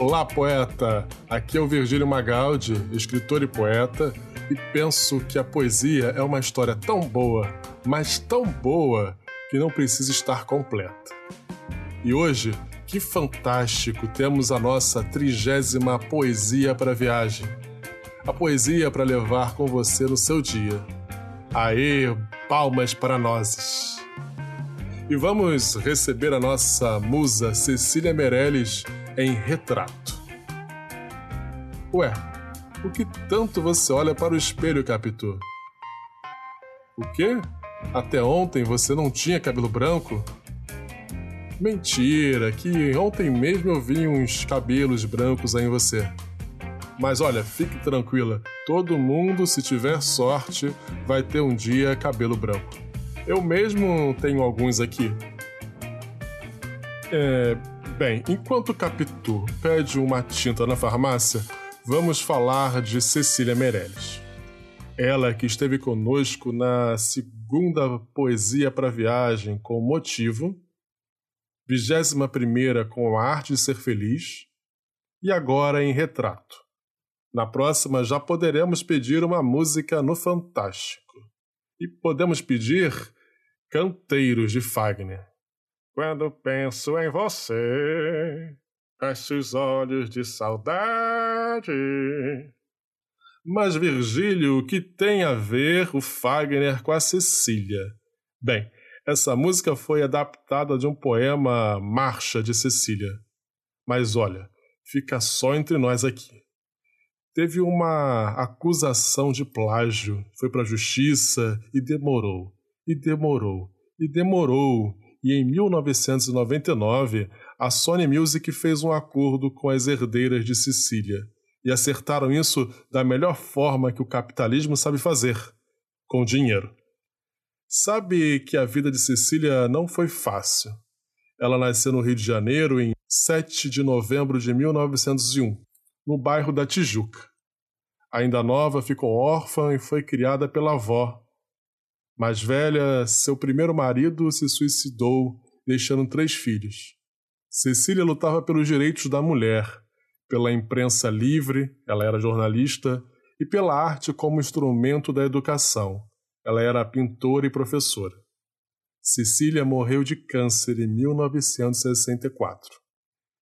Olá, poeta! Aqui é o Virgílio Magaldi, escritor e poeta, e penso que a poesia é uma história tão boa, mas tão boa, que não precisa estar completa. E hoje, que fantástico, temos a nossa trigésima poesia para viagem. A poesia para levar com você no seu dia. Aê, palmas para nós! E vamos receber a nossa musa Cecília Meirelles em retrato. Ué, o que tanto você olha para o espelho, Capitu? O quê? Até ontem você não tinha cabelo branco? Mentira, que ontem mesmo eu vi uns cabelos brancos aí em você. Mas olha, fique tranquila, todo mundo, se tiver sorte, vai ter um dia cabelo branco. Eu mesmo tenho alguns aqui. É, Bem, enquanto Capitu pede uma tinta na farmácia, vamos falar de Cecília Meirelles. Ela que esteve conosco na segunda Poesia para Viagem com Motivo, vigésima primeira com A Arte de Ser Feliz e agora em Retrato. Na próxima já poderemos pedir uma música no Fantástico. E podemos pedir Canteiros de Fagner. Quando penso em você, fecho os olhos de saudade. Mas, Virgílio, o que tem a ver o Fagner com a Cecília? Bem, essa música foi adaptada de um poema Marcha de Cecília. Mas olha, fica só entre nós aqui. Teve uma acusação de plágio, foi para a justiça e demorou, e demorou, e demorou, e em 1999 a Sony Music fez um acordo com as herdeiras de Sicília e acertaram isso da melhor forma que o capitalismo sabe fazer com dinheiro. Sabe que a vida de Cecília não foi fácil. Ela nasceu no Rio de Janeiro em 7 de novembro de 1901, no bairro da Tijuca. Ainda nova, ficou órfã e foi criada pela avó, mais velha, seu primeiro marido se suicidou, deixando três filhos. Cecília lutava pelos direitos da mulher, pela imprensa livre, ela era jornalista, e pela arte como instrumento da educação. Ela era pintora e professora. Cecília morreu de câncer em 1964.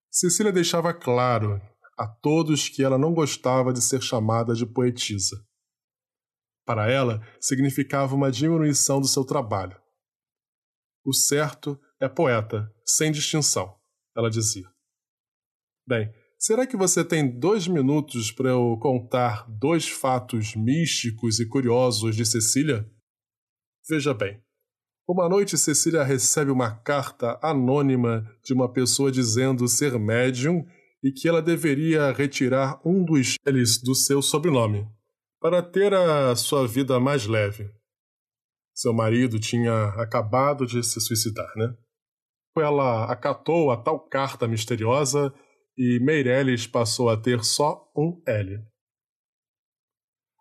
Cecília deixava claro a todos que ela não gostava de ser chamada de poetisa. Para ela, significava uma diminuição do seu trabalho. O certo é poeta, sem distinção, ela dizia. Bem, será que você tem dois minutos para eu contar dois fatos místicos e curiosos de Cecília? Veja bem. Uma noite, Cecília recebe uma carta anônima de uma pessoa dizendo ser médium e que ela deveria retirar um dos L's do seu sobrenome para ter a sua vida mais leve. Seu marido tinha acabado de se suicidar, né? Ela acatou a tal carta misteriosa e Meirelles passou a ter só um L.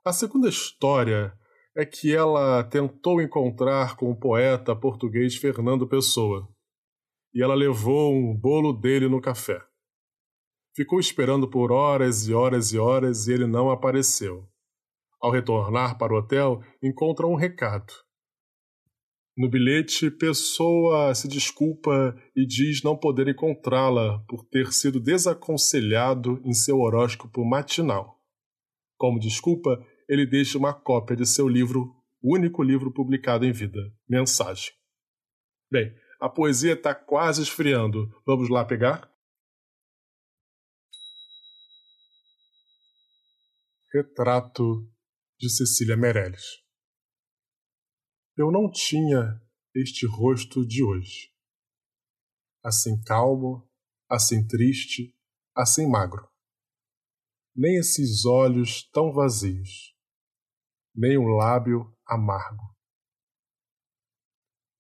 A segunda história é que ela tentou encontrar com o poeta português Fernando Pessoa e ela levou um bolo dele no café. Ficou esperando por horas e horas e horas e ele não apareceu. Ao retornar para o hotel, encontra um recado. No bilhete, Pessoa se desculpa e diz não poder encontrá-la por ter sido desaconselhado em seu horóscopo matinal. Como desculpa, ele deixa uma cópia de seu livro, o único livro publicado em vida, Mensagem. Bem, a poesia está quase esfriando. Vamos lá pegar? Retrato de Cecília Meirelles. Eu não tinha este rosto de hoje. Assim calmo, assim triste, assim magro. Nem esses olhos tão vazios, nem um lábio amargo.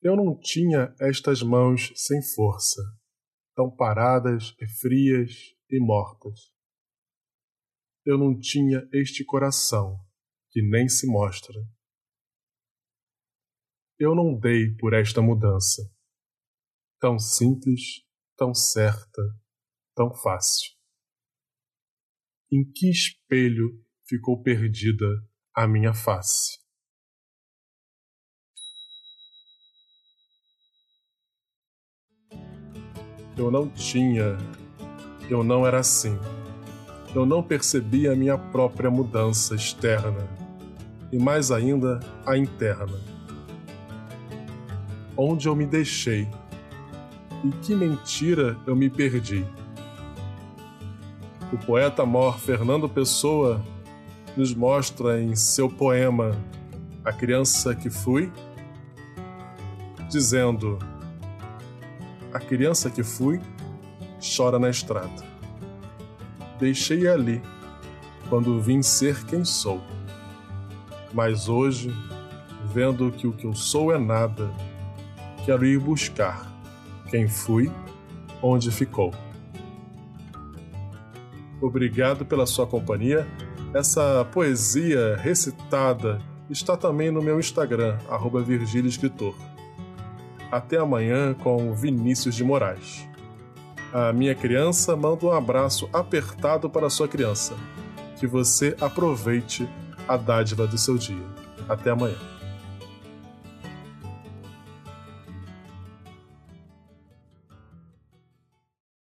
Eu não tinha estas mãos sem força, tão paradas e frias e mortas. Eu não tinha este coração que nem se mostra. Eu não dei por esta mudança, tão simples, tão certa, tão fácil. em que espelho ficou perdida a minha face. Eu não tinha, eu não era assim. Eu não percebia a minha própria mudança externa e mais ainda a interna. Onde eu me deixei? Em que mentira eu me perdi? O poeta mor Fernando Pessoa nos mostra em seu poema A Criança que Fui, dizendo: A criança que fui chora na estrada. Deixei ali quando vim ser quem sou. Mas hoje, vendo que o que eu sou é nada, quero ir buscar quem fui, onde ficou. Obrigado pela sua companhia. Essa poesia recitada está também no meu Instagram, arroba Escritor. Até amanhã com Vinícius de Moraes. A minha criança manda um abraço apertado para sua criança. Que você aproveite a dádiva do seu dia. Até amanhã.